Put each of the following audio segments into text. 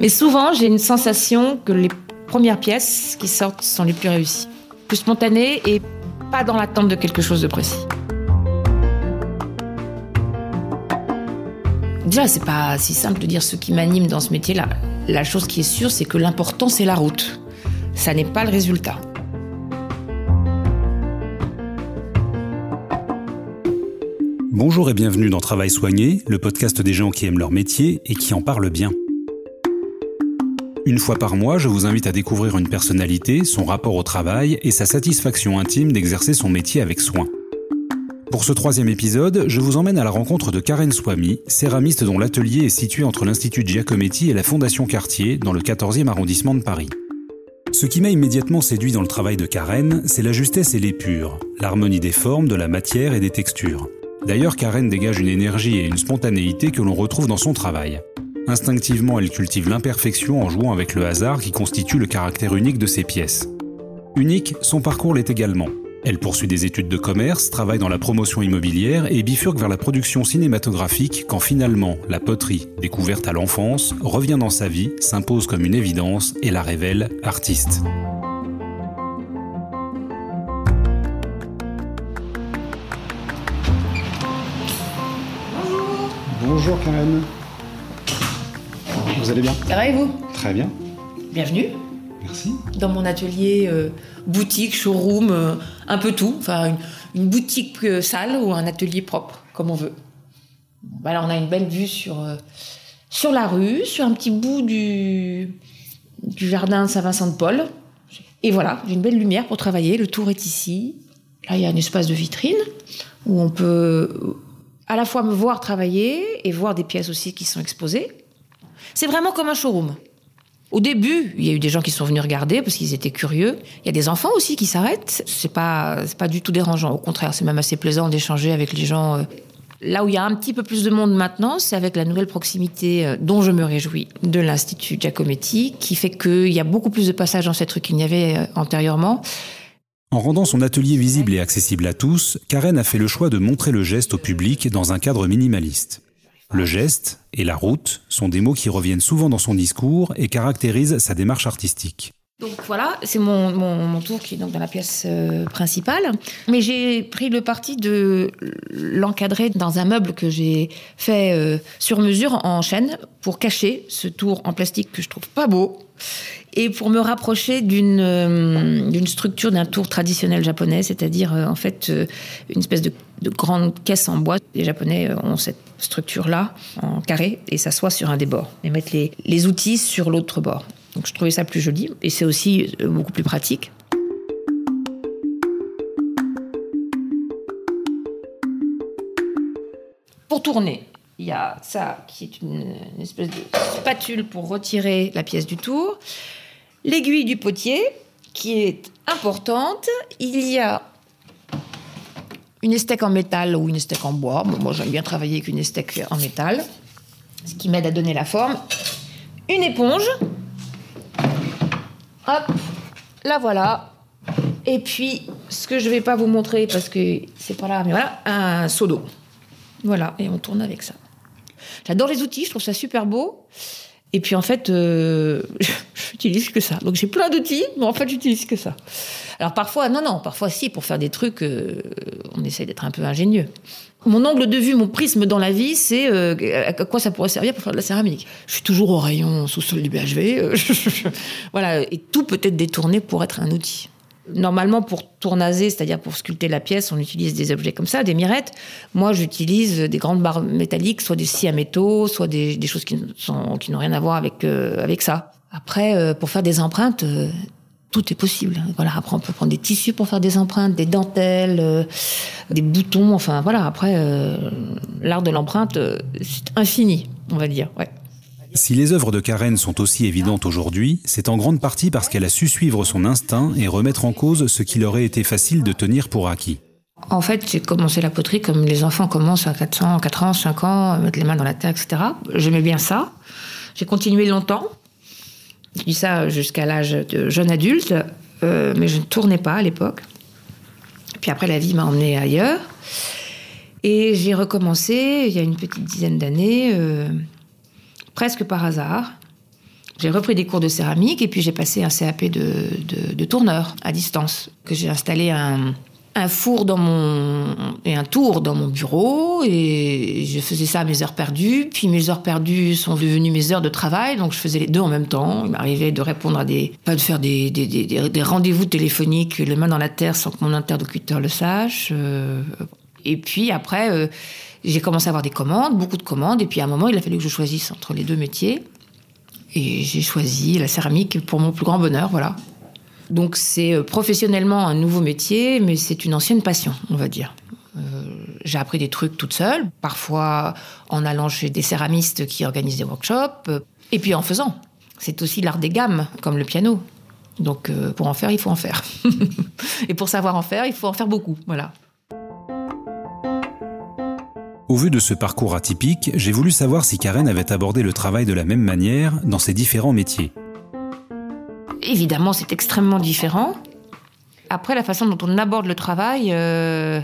Mais souvent, j'ai une sensation que les premières pièces qui sortent sont les plus réussies. Plus spontanées et pas dans l'attente de quelque chose de précis. Déjà, c'est pas si simple de dire ce qui m'anime dans ce métier-là. La chose qui est sûre, c'est que l'important, c'est la route. Ça n'est pas le résultat. Bonjour et bienvenue dans Travail soigné, le podcast des gens qui aiment leur métier et qui en parlent bien. Une fois par mois, je vous invite à découvrir une personnalité, son rapport au travail et sa satisfaction intime d'exercer son métier avec soin. Pour ce troisième épisode, je vous emmène à la rencontre de Karen Swamy, céramiste dont l'atelier est situé entre l'Institut Giacometti et la Fondation Cartier, dans le 14e arrondissement de Paris. Ce qui m'a immédiatement séduit dans le travail de Karen, c'est la justesse et l'épure, l'harmonie des formes, de la matière et des textures. D'ailleurs, Karen dégage une énergie et une spontanéité que l'on retrouve dans son travail. Instinctivement, elle cultive l'imperfection en jouant avec le hasard qui constitue le caractère unique de ses pièces. Unique, son parcours l'est également. Elle poursuit des études de commerce, travaille dans la promotion immobilière et bifurque vers la production cinématographique quand finalement la poterie, découverte à l'enfance, revient dans sa vie, s'impose comme une évidence et la révèle artiste. Bonjour Karen. Vous allez bien Ça va et vous Très bien. Bienvenue. Merci. Dans mon atelier euh, boutique, showroom, euh, un peu tout. Enfin, une, une boutique euh, sale ou un atelier propre, comme on veut. Voilà, on a une belle vue sur, euh, sur la rue, sur un petit bout du, du jardin Saint-Vincent-de-Paul. Et voilà, j'ai une belle lumière pour travailler. Le tour est ici. Là, il y a un espace de vitrine où on peut à la fois me voir travailler et voir des pièces aussi qui sont exposées. C'est vraiment comme un showroom. Au début, il y a eu des gens qui sont venus regarder parce qu'ils étaient curieux. Il y a des enfants aussi qui s'arrêtent. C'est pas, pas du tout dérangeant. Au contraire, c'est même assez plaisant d'échanger avec les gens. euh. Là où il y a un petit peu plus de monde maintenant, c'est avec la nouvelle proximité euh, dont je me réjouis de l'Institut Giacometti, qui fait qu'il y a beaucoup plus de passages dans cette rue qu'il n'y avait euh, antérieurement. En rendant son atelier visible et accessible à tous, Karen a fait le choix de montrer le geste au public dans un cadre minimaliste. Le geste et la route sont des mots qui reviennent souvent dans son discours et caractérisent sa démarche artistique. Donc voilà, c'est mon, mon, tour qui est donc dans la pièce euh, principale. Mais j'ai pris le parti de l'encadrer dans un meuble que j'ai fait euh, sur mesure en chaîne pour cacher ce tour en plastique que je trouve pas beau et pour me rapprocher d'une euh, structure d'un tour traditionnel japonais, c'est-à-dire en fait une espèce de, de grande caisse en bois. Les Japonais ont cette structure-là en carré et s'assoient sur un des bords et mettent les, les outils sur l'autre bord. Donc je trouvais ça plus joli et c'est aussi euh, beaucoup plus pratique. Pour tourner, il y a ça qui est une, espèce de spatule pour retirer la pièce du tour, l'aiguille du potier qui est importante, il y a une estèque en métal ou une estèque en bois. Moi j'aime bien travailler avec une estèque en métal, ce qui m'aide à donner la forme. Une éponge. Hop, la voilà. Et puis, ce que je vais pas vous montrer parce que c'est pas là, mais voilà, un seau d'eau. Voilà, et on tourne avec ça. J'adore les outils, je trouve ça super beau. Et puis en fait, euh, j'utilise que ça. Donc j'ai plein d'outils, mais en fait, j'utilise que ça. Alors parfois, non, non, parfois si, pour faire des trucs, euh, on essaie d'être un peu ingénieux. Mon angle de vue, mon prisme dans la vie, c'est euh, à quoi ça pourrait servir pour faire de la céramique. Je suis toujours au rayon sous-sol du BHV. euh, voilà, et tout peut être détourné pour être un outil. Normalement, pour tournaser, c'est-à-dire pour sculpter la pièce, on utilise des objets comme ça, des mirettes. Moi, j'utilise des grandes barres métalliques, soit des scies à métaux, soit des, choses qui n'ont rien à voir avec, euh, avec ça. Après, pour faire des empreintes, tout est possible. Voilà, après, on peut prendre des tissus pour faire des empreintes, des dentelles, euh, des boutons. Enfin, voilà, après, euh, l'art de l'empreinte, euh, c'est infini, on va dire. Ouais. Si les œuvres de Karen sont aussi évidentes aujourd'hui, c'est en grande partie parce qu'elle a su suivre son instinct et remettre en cause ce qu'il aurait été facile de tenir pour acquis. En fait, j'ai commencé la poterie comme les enfants commencent à 400, 4 ans, 5 ans, à mettre les mains dans la terre, etc. J'aimais bien ça. J'ai continué longtemps. Je dis ça jusqu'à l'âge de jeune adulte, euh, mais je ne tournais pas à l'époque. Puis après, la vie m'a emmenée ailleurs. Et j'ai recommencé il y a une petite dizaine d'années, euh, presque par hasard, J'ai repris des cours de céramique et puis j'ai passé un CAP de, de, tourneur à distance, que j'ai installé un, un four dans mon et un tour dans mon bureau et je faisais ça à mes heures perdues. Puis mes heures perdues sont devenues mes heures de travail, donc je faisais les deux en même temps. Il m'arrivait de répondre à des, pas de faire des, des, des, rendez-vous téléphoniques les mains dans la terre sans que mon interlocuteur le sache. Euh, et puis après, euh, j'ai commencé à avoir des commandes, beaucoup de commandes. Et puis à un moment, il a fallu que je choisisse entre les deux métiers. Et j'ai choisi la céramique pour mon plus grand bonheur, voilà. Donc c'est euh, professionnellement un nouveau métier, mais c'est une ancienne passion, on va dire. Euh, j'ai appris des trucs toute seule, parfois en allant chez des céramistes qui organisent des workshops, euh, et puis en faisant. C'est aussi l'art des gammes, comme le piano. Donc pour en faire, il faut en faire. et pour savoir en faire, il faut en faire beaucoup. Voilà. Au vu de ce parcours atypique, j'ai voulu savoir si Karen avait abordé le travail de la même manière dans ses différents métiers. Évidemment, c'est extrêmement différent. Après, la façon dont on aborde le travail, euh,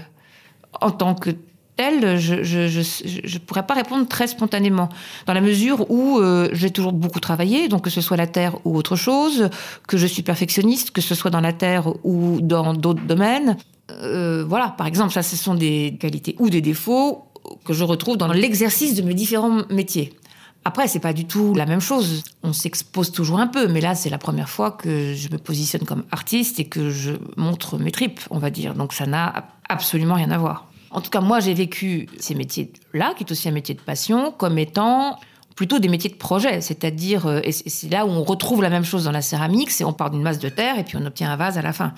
en tant que tel, je ne pourrais pas répondre très spontanément, dans la mesure où euh, j'ai toujours beaucoup travaillé, donc que ce soit la terre ou autre chose, que je suis perfectionniste, que ce soit dans la terre ou dans d'autres domaines. Euh, voilà, par exemple, ça, ce sont des qualités ou des défauts que je retrouve dans l'exercice de mes différents métiers. Après, c'est pas du tout la même chose. On s'expose toujours un peu, mais là, c'est la première fois que je me positionne comme artiste et que je montre mes tripes, on va dire. Donc, ça n'a absolument rien à voir. En tout cas, moi, j'ai vécu ces métiers-là, qui est aussi un métier de passion, comme étant plutôt des métiers de projet, c'est-à-dire, euh, c'est là où on retrouve la même chose dans la céramique, c'est on part d'une masse de terre et puis on obtient un vase à la fin.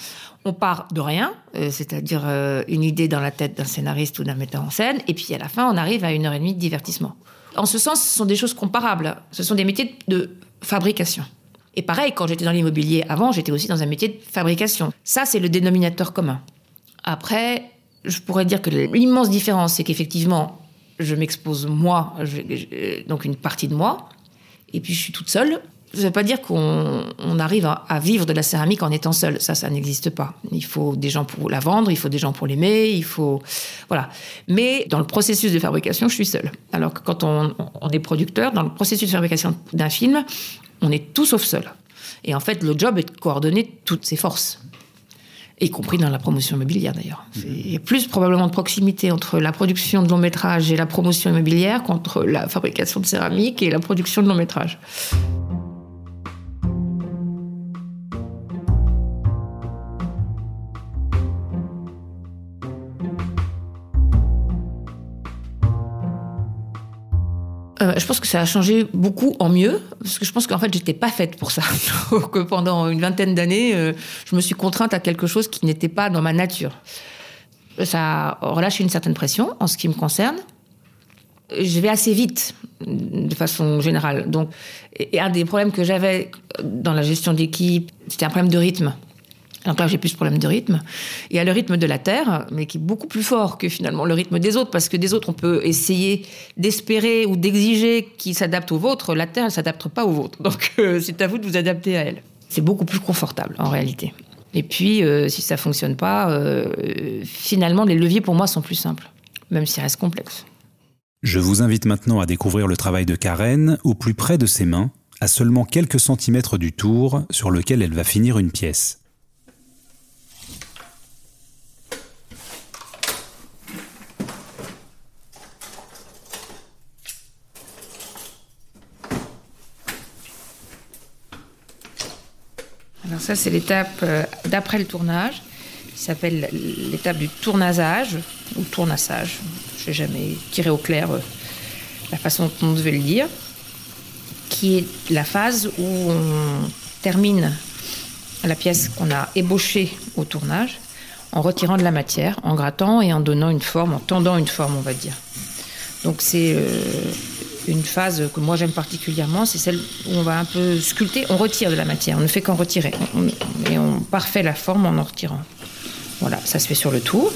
On part de rien, euh, c'est-à-dire euh, une idée dans la tête d'un scénariste ou d'un metteur en scène, et puis à la fin, on arrive à une heure et demie de divertissement. En ce sens, ce sont des choses comparables. Ce sont des métiers de fabrication. Et pareil, quand j'étais dans l'immobilier avant, j'étais aussi dans un métier de fabrication. Ça, c'est le dénominateur commun. Après, je pourrais dire que l'immense différence, c'est qu'effectivement, je m'expose moi, donc une partie de moi, et puis je suis toute seule. Ça ne veut pas dire qu'on arrive à, vivre de la céramique en étant seul. Ça, ça n'existe pas. Il faut des gens pour la vendre, il faut des gens pour l'aimer, il faut. Voilà. Mais dans le processus de fabrication, je suis seule. Alors que quand on, on est producteur, dans le processus de fabrication d'un film, on est tout sauf seul. Et en fait, le job est de coordonner toutes ces forces y compris dans la promotion immobilière d'ailleurs. Il y a plus probablement de proximité entre la production de long métrage et la promotion immobilière qu'entre la fabrication de céramique et la production de long métrage. Je pense que ça a changé beaucoup en mieux, parce que je pense qu'en fait, j'étais pas faite pour ça. Donc, pendant une vingtaine d'années, euh, je me suis contrainte à quelque chose qui n'était pas dans ma nature. Ça a relâché une certaine pression en ce qui me concerne. Je vais assez vite, de façon générale. Donc, et un des problèmes que j'avais dans la gestion d'équipe, c'était un problème de rythme. Donc là, j'ai plus ce problème de rythme. Y a le rythme de la Terre, mais qui est beaucoup plus fort que finalement le rythme des autres, parce que des autres, on peut essayer d'espérer ou d'exiger qu'ils s'adaptent au vôtre. La Terre, elle ne s'adapte pas au vôtre. Donc euh, c'est à vous de vous adapter à elle. C'est beaucoup plus confortable, en réalité. Et puis, euh, si ça fonctionne pas, euh, finalement, les leviers pour moi sont plus simples, même s'ils restent complexes. Je vous invite maintenant à découvrir le travail de Karen au plus près de ses mains, à seulement quelques centimètres du tour sur lequel elle va finir une pièce. Ça, c'est l'étape euh, d'après le tournage, qui s'appelle l'étape du tournasage ou tournassage. Je n'ai jamais tiré au clair euh, la façon dont on devait le dire, qui est la phase où on termine la pièce qu'on a ébauchée au tournage en retirant de la matière, en grattant et en donnant une forme, en tendant une forme, on va dire. Donc c'est euh, une phase que moi j'aime particulièrement, c'est celle où on va un peu sculpter, on retire de la matière, on ne fait qu'en retirer, et on parfait la forme en en retirant. Voilà, ça se fait sur le tour,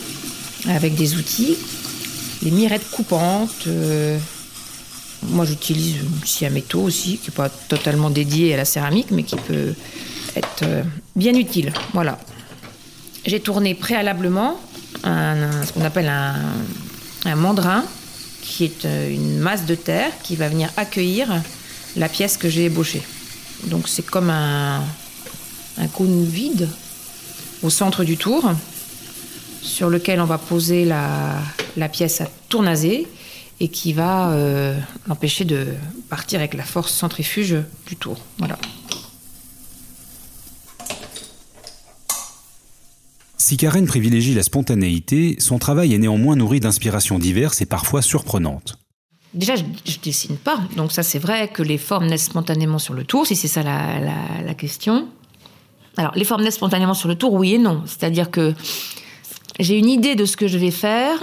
avec des outils, les mirettes coupantes. Euh, moi j'utilise une scie à métaux aussi, qui n'est pas totalement dédiée à la céramique, mais qui peut être euh, bien utile. Voilà. J'ai tourné préalablement ce qu'on appelle un, un mandrin qui est euh, une masse de terre qui va venir accueillir la pièce que j'ai ébauchée. Donc c'est comme un, cône vide au centre du tour sur lequel on va poser la, pièce à tournaser et qui va euh, l'empêcher de partir avec la force centrifuge du tour. Voilà. Si Karen privilégie la spontanéité, son travail est néanmoins nourri d'inspirations diverses et parfois surprenantes. Déjà, je, je dessine pas, donc ça c'est vrai que les formes naissent spontanément sur le tour, si c'est ça la, la- la question. Alors, les formes naissent spontanément sur le tour, oui et non. C'est-à-dire que j'ai une idée de ce que je vais faire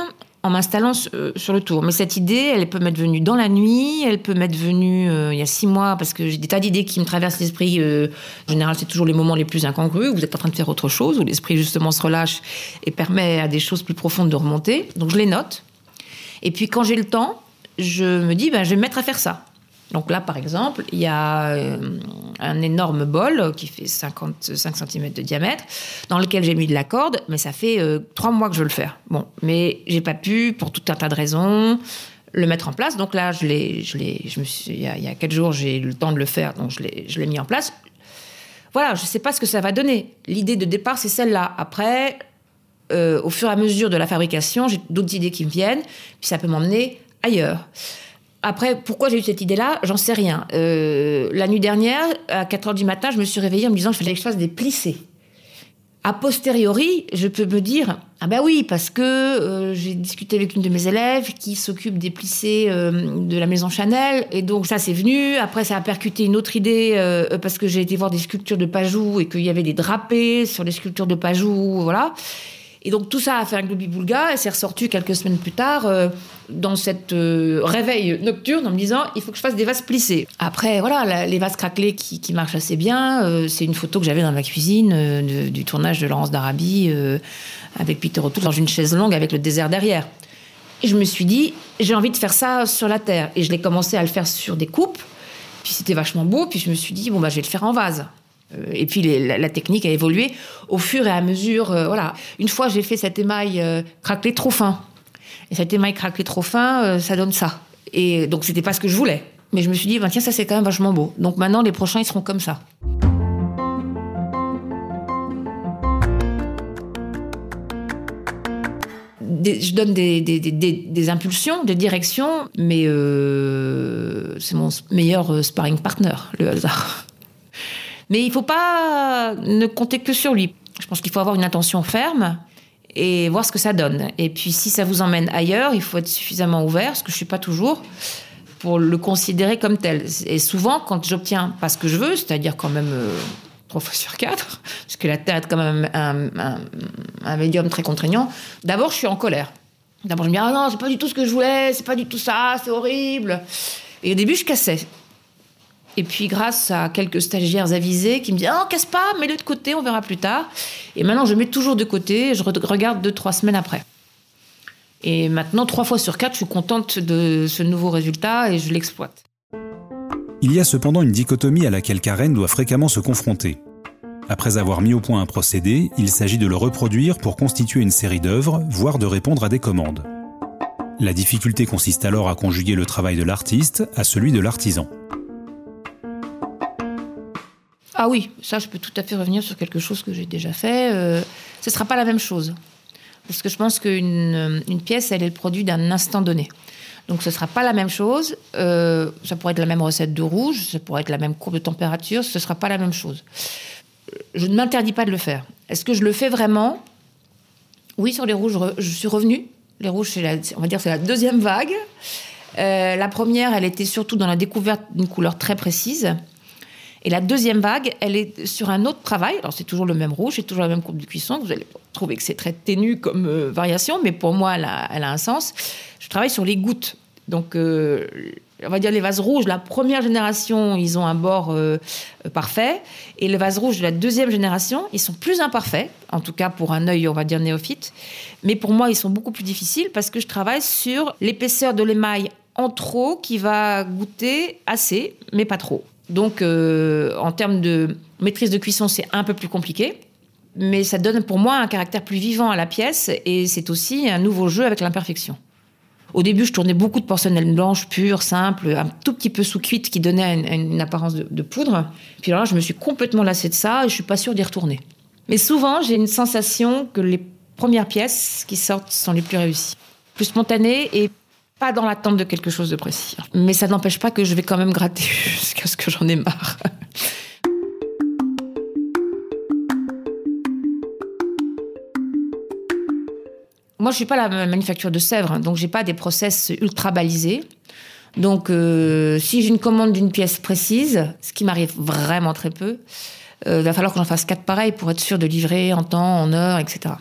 en m'installant euh, sur le tour. Mais cette idée, elle peut m'être venue dans la nuit, elle peut m'être venue euh, il y a six mois, parce que j'ai des tas d'idées qui me traversent l'esprit. euh, en général, c'est toujours les moments les plus incongrus, où vous êtes en train de faire autre chose, où l'esprit justement se relâche et permet à des choses plus profondes de remonter. Donc je les note. Et puis quand j'ai le temps, je me dis, ben, je vais me mettre à faire ça. Donc là, par exemple, il y a euh, un énorme bol qui fait 55 cm de diamètre, dans lequel j'ai mis de la corde, mais ça fait euh, trois mois que je veux le faire. Bon, mais j'ai pas pu, pour tout un tas de raisons, le mettre en place. Donc là, je l'ai, je l'ai, je me suis, il y a, quatre jours, j'ai eu le temps de le faire, donc je l'ai, je l'ai mis en place. Voilà, je sais pas ce que ça va donner. L'idée de départ, c'est celle-là. Après, euh, au fur et à mesure de la fabrication, j'ai d'autres idées qui me viennent, puis ça peut m'emmener ailleurs. Après, pourquoi j'ai eu cette idée-là? J'en sais rien. Euh, la nuit dernière, à 4 heures du matin, je me suis réveillée en me disant qu'il fallait que je fasse des plissés. A posteriori, je peux me dire ah ben oui parce que euh, j'ai discuté avec une de mes élèves qui s'occupe des plissés euh, de la maison Chanel et donc ça c'est venu. Après ça a percuté une autre idée parce que j'ai été voir des sculptures de Pajou et qu'il y avait des drapés sur les sculptures de Pajou, voilà. Et donc tout ça a fait un globi-boulga et c'est ressorti quelques semaines plus tard euh, dans cette euh, réveil nocturne en me disant il faut que je fasse des vases plissés. Après voilà les vases craquelés qui, qui marchent assez bien, euh, c'est une photo que j'avais dans ma cuisine du tournage de Laurence d'Arabie avec Peter O'Toole dans une chaise longue avec le désert derrière. Et je me suis dit j'ai envie de faire ça sur la terre et je l'ai commencé à le faire sur des coupes. Puis c'était vachement beau puis je me suis dit bon bah je vais le faire en vase. Euh, Et puis la, technique a évolué au fur et à mesure. euh, voilà. Une fois, j'ai fait cet émail euh, craquelé trop fin. Et cet émail craquelé trop fin, euh, ça donne ça. Et donc, c'était pas ce que je voulais. Mais je me suis dit, ben, tiens, ça c'est quand même vachement beau. Donc maintenant, les prochains, ils seront comme ça. Je donne des, des- impulsions, des directions, mais c'est mon meilleur sparring partner, le hasard. Mais il faut pas ne compter que sur lui. Je pense qu'il faut avoir une intention ferme et voir ce que ça donne. Et puis si ça vous emmène ailleurs, il faut être suffisamment ouvert, ce que je suis pas toujours, pour le considérer comme tel. Et souvent, quand j'obtiens pas ce que je veux, c'est-à-dire quand même euh, trois fois sur quatre, parce que la Terre est quand même un, un- un médium très contraignant, d'abord je suis en colère. D'abord je me dis ah non c'est pas du tout ce que je voulais, c'est pas du tout ça, c'est horrible. Et au début je cassais. Et puis, grâce à quelques stagiaires avisés qui me disent Oh, casse pas, mets-le de côté, on verra plus tard. Et maintenant, je mets toujours de côté, je re- regarde deux, trois semaines après. Et maintenant, trois fois sur quatre, je suis contente de ce nouveau résultat et je l'exploite. Il y a cependant une dichotomie à laquelle Karen doit fréquemment se confronter. Après avoir mis au point un procédé, il s'agit de le reproduire pour constituer une série d'œuvres, voire de répondre à des commandes. La difficulté consiste alors à conjuguer le travail de l'artiste à celui de l'artisan. Ah oui, ça, je peux tout à fait revenir sur quelque chose que j'ai déjà fait. Euh, ce ne sera pas la même chose. Parce que je pense qu'une euh, pièce, elle est le produit d'un instant donné. Donc ce ne sera pas la même chose. Euh, ça pourrait être la même recette de rouge, ça pourrait être la même courbe de température, ce ne sera pas la même chose. Je ne m'interdis pas de le faire. Est-ce que je le fais vraiment? Oui, sur les rouges, je suis revenue. Les rouges, on va dire, c'est la deuxième vague. La première, elle était surtout dans la découverte d'une couleur très précise. Et la deuxième vague, elle est sur un autre travail. Alors, c'est toujours le même rouge, c'est toujours la même courbe de cuisson. Vous allez trouver que c'est très ténu comme euh, variation, mais pour moi, elle a, un sens. Je travaille sur les gouttes. Donc, euh, on va dire les vases rouges, la première génération, ils ont un bord euh, parfait. Et les vases rouges de la deuxième génération, ils sont plus imparfaits, en tout cas pour un œil, on va dire, néophyte. Mais pour moi, ils sont beaucoup plus difficiles parce que je travaille sur l'épaisseur de l'émail en trop qui va goûter assez, mais pas trop. Donc, euh, en termes de maîtrise de cuisson, c'est un peu plus compliqué. Mais ça donne pour moi un caractère plus vivant à la pièce et c'est aussi un nouveau jeu avec l'imperfection. Au début, je tournais beaucoup de porcelaine blanche, pure, simple, un tout petit peu sous cuite qui donnait une, apparence de, poudre. Puis là, je me suis complètement lassée de ça et je suis pas sûre d'y retourner. Mais souvent, j'ai une sensation que les premières pièces qui sortent sont les plus réussies. Plus spontanées et pas dans l'attente de quelque chose de précis. Mais ça n'empêche pas que je vais quand même gratter jusqu'à ce que j'en ai marre. Moi, je suis pas la manufacture de Sèvres, donc j'ai pas des process ultra balisés. Donc, euh, si j'ai une commande d'une pièce précise, ce qui m'arrive vraiment très peu, il euh, va falloir que j'en fasse quatre pareils pour être sûr de livrer en temps, en heure, etc.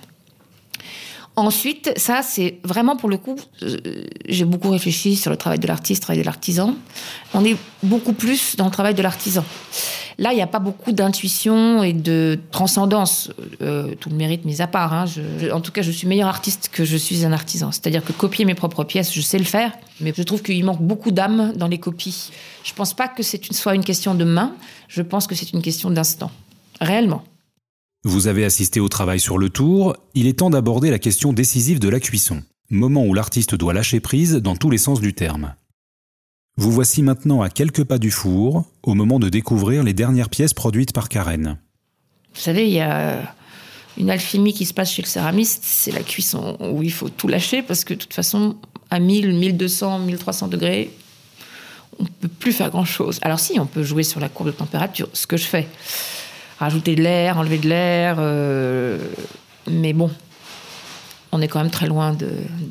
Ensuite, ça, c'est vraiment pour le coup, euh, j'ai beaucoup réfléchi sur le travail de l'artiste, le travail de l'artisan. On est beaucoup plus dans le travail de l'artisan. Là, il n'y a pas beaucoup d'intuition et de transcendance, euh, tout le mérite mis à part. Hein. en tout cas, je suis meilleur artiste que je suis un artisan. C'est-à-dire que copier mes propres pièces, je sais le faire, mais je trouve qu'il manque beaucoup d'âme dans les copies. Je ne pense pas que c'est une, soit une question de main, je pense que c'est une question d'instant. Réellement. Vous avez assisté au travail sur le tour, il est temps d'aborder la question décisive de la cuisson, moment où l'artiste doit lâcher prise dans tous les sens du terme. Vous voici maintenant à quelques pas du four, au moment de découvrir les dernières pièces produites par Karen. Vous savez, il y a une alchimie qui se passe chez le céramiste, c'est la cuisson où il faut tout lâcher parce que de toute façon, à 1000, 1200, 1300 degrés, on ne peut plus faire grand-chose. Alors si, on peut jouer sur la courbe de température, ce que je fais rajouter de l'air, enlever de l'air. Euh, mais bon, on est quand même très loin de,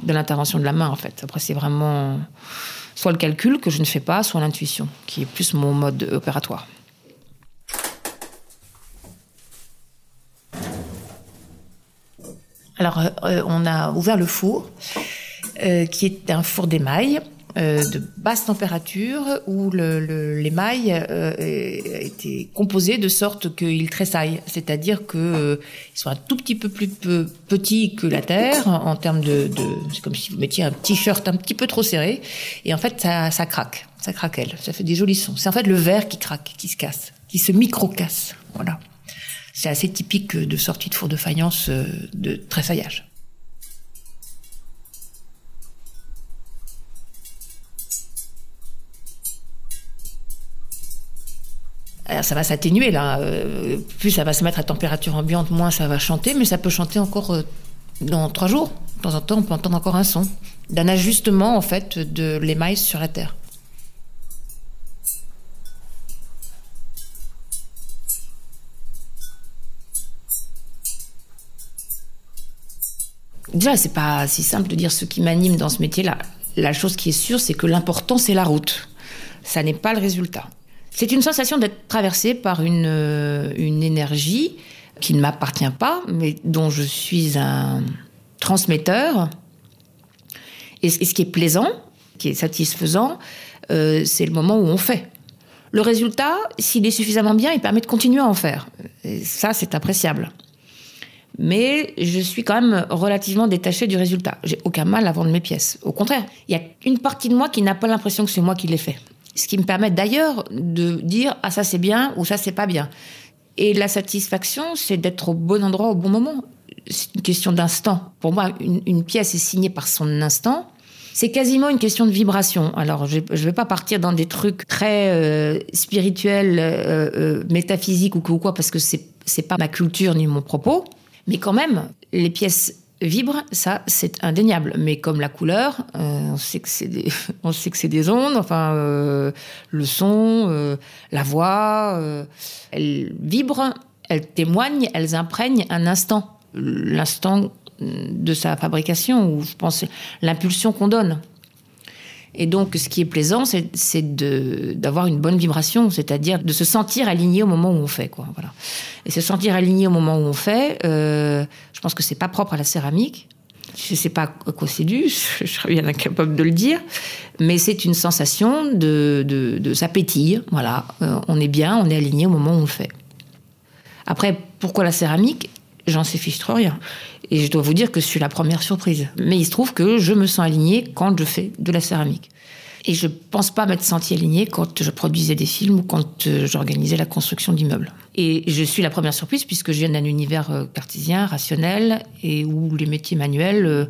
l'intervention de la main, en fait. Après, c'est vraiment soit le calcul que je ne fais pas, soit l'intuition, qui est plus mon mode opératoire. Alors, euh, on a ouvert le four, euh, qui est un four d'émail. Euh, de basse température où l'émail euh, était composé de sorte qu'il tressaille, c'est-à-dire qu'il euh, soit un tout petit peu plus petit que la terre en, termes de, c'est comme si vous mettiez un t-shirt un petit peu trop serré et en fait ça, ça craque, ça craquelle, ça fait des jolis sons. C'est en fait le verre qui craque, qui se casse, qui se micro-casse, voilà. C'est assez typique de sortie de four de faïence de tressaillage. Alors ça va s'atténuer là. Euh, plus ça va se mettre à température ambiante, moins ça va chanter, mais ça peut chanter encore euh, dans trois jours. De temps en temps, on peut entendre encore un son d'un ajustement en fait de l'émail sur la terre. Déjà, c'est pas si simple de dire ce qui m'anime dans ce métier-là. La chose qui est sûre, c'est que l'important, c'est la route. Ça n'est pas le résultat. C'est une sensation d'être traversé par une, euh, une énergie qui ne m'appartient pas, mais dont je suis un transmetteur. Et, ce qui est plaisant, qui est satisfaisant, euh, c'est le moment où on fait. Le résultat, s'il est suffisamment bien, il permet de continuer à en faire. Ça, c'est appréciable. Mais je suis quand même relativement détachée du résultat. J'ai aucun mal à vendre mes pièces. Au contraire, il y a une partie de moi qui n'a pas l'impression que c'est moi qui l'ai fait. Ce qui me permet d'ailleurs de dire ah ça c'est bien ou ça c'est pas bien. Et la satisfaction, c'est d'être au bon endroit au bon moment. C'est une question d'instant. Pour moi, une, pièce est signée par son instant. C'est quasiment une question de vibration. Alors, je ne vais pas partir dans des trucs très euh, spirituels, euh, euh, métaphysiques ou quoi, parce que c'est n'est pas ma culture ni mon propos. Mais quand même, les pièces vibre, ça c'est indéniable. Mais comme la couleur, euh, on sait que c'est des, des ondes. Enfin, euh, le son, euh, la voix, elles vibrent, elles témoignent, elles imprègnent un instant, l'instant de sa fabrication ou je pense l'impulsion qu'on donne. Et donc, ce qui est plaisant, c'est d'avoir une bonne vibration, c'est-à-dire de se sentir aligné au moment où on fait. Quoi, voilà. Et se sentir aligné au moment où on fait, euh, je pense que c'est pas propre à la céramique. Je ne sais pas quoi c'est dû, je serais bien incapable de le dire, mais c'est une sensation de, de, de ça voilà. Euh, on est bien, on est aligné au moment où on fait. Après, pourquoi la céramique? J'en sais fiche trop rien. Et je dois vous dire que je suis la première surprise. Mais il se trouve que je me sens alignée quand je fais de la céramique. Et je pense pas m'être sentie alignée quand je produisais des films ou quand euh, j'organisais la construction d'immeubles. Et je suis la première surprise puisque je viens d'un univers euh, cartésien, rationnel, et où les métiers manuels, euh,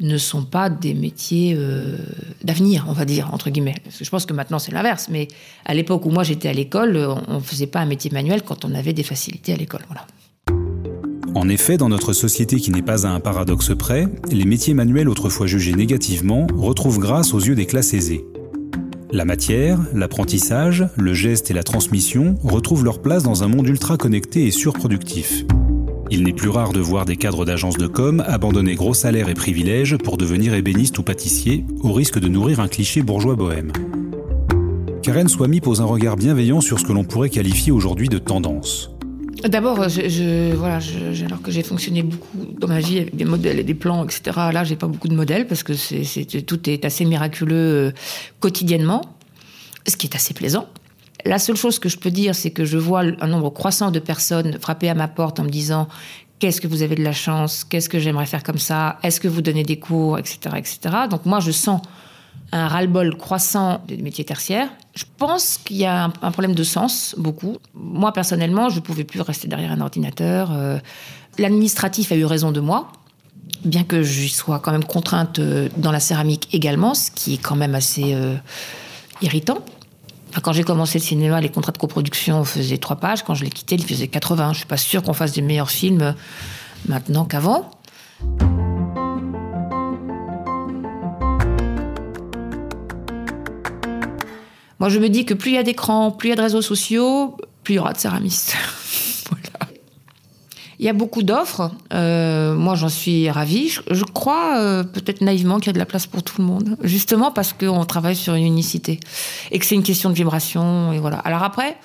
ne sont pas des métiers d'avenir, on va dire, entre guillemets. je pense que maintenant c'est l'inverse, mais à l'époque où moi j'étais à l'école, on ne faisait pas un métier manuel quand on avait des facilités à l'école. Voilà. En effet, dans notre société qui n'est pas à un paradoxe près, les métiers manuels autrefois jugés négativement retrouvent grâce aux yeux des classes aisées. La matière, l'apprentissage, le geste et la transmission retrouvent leur place dans un monde ultra connecté et surproductif. Il n'est plus rare de voir des cadres d'agences de com abandonner gros salaires et privilèges pour devenir ébéniste ou pâtissier, au risque de nourrir un cliché bourgeois bohème. Karen Swamy pose un regard bienveillant sur ce que l'on pourrait qualifier aujourd'hui de tendance. D'abord, je, alors que j'ai fonctionné beaucoup dans ma vie avec des modèles et des plans, etc. Là, j'ai pas beaucoup de modèles parce que tout est assez miraculeux euh, quotidiennement, ce qui est assez plaisant. La seule chose que je peux dire, c'est que je vois un nombre croissant de personnes frapper à ma porte en me disant qu'est-ce que vous avez de la chance, qu'est-ce que j'aimerais faire comme ça, est-ce que vous donnez des cours, etc., etc. Donc moi, je sens un ras-le-bol croissant des métiers tertiaires. Je pense qu'il y a un, problème de sens, beaucoup. Moi, personnellement, je ne pouvais plus rester derrière un ordinateur. Euh, l'administratif a eu raison de moi, bien que je sois quand même contrainte euh, dans la céramique également, ce qui est quand même assez euh, irritant quand j'ai commencé le cinéma, les contrats de coproduction faisaient trois pages. Quand je l'ai quitté, ils faisaient 80. Je suis pas sûre qu'on fasse des meilleurs films maintenant qu'avant. Moi, je me dis que plus il y a d'écrans, plus il y a de réseaux sociaux, plus il y aura de céramistes. Il y a beaucoup d'offres. Euh, moi, j'en suis ravie. Je, crois euh, peut-être naïvement qu'il y a de la place pour tout le monde, justement parce qu'on travaille sur une unicité et que c'est une question de vibration. Et voilà. Alors après,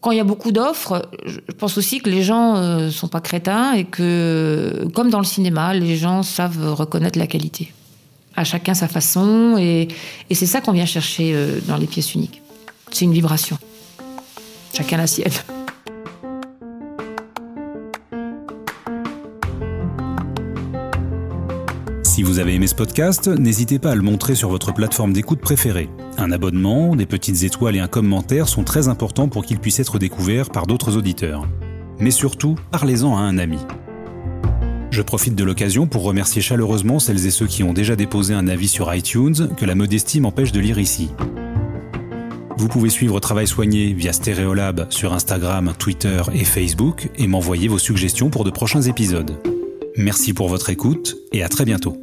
quand il y a beaucoup d'offres, je pense aussi que les gens ne euh, sont pas crétins et que, comme dans le cinéma, les gens savent reconnaître la qualité. À chacun sa façon, et, c'est ça qu'on vient chercher dans les pièces uniques. C'est une vibration. Chacun la sienne. Si vous avez aimé ce podcast, n'hésitez pas à le montrer sur votre plateforme d'écoute préférée. Un abonnement, des petites étoiles et un commentaire sont très importants pour qu'il puisse être découvert par d'autres auditeurs. Mais surtout, parlez-en à un ami. Je profite de l'occasion pour remercier chaleureusement celles et ceux qui ont déjà déposé un avis sur iTunes que la modestie m'empêche de lire ici. Vous pouvez suivre Travail Soigné via Stéréolab sur Instagram, Twitter et Facebook et m'envoyer vos suggestions pour de prochains épisodes. Merci pour votre écoute et à très bientôt.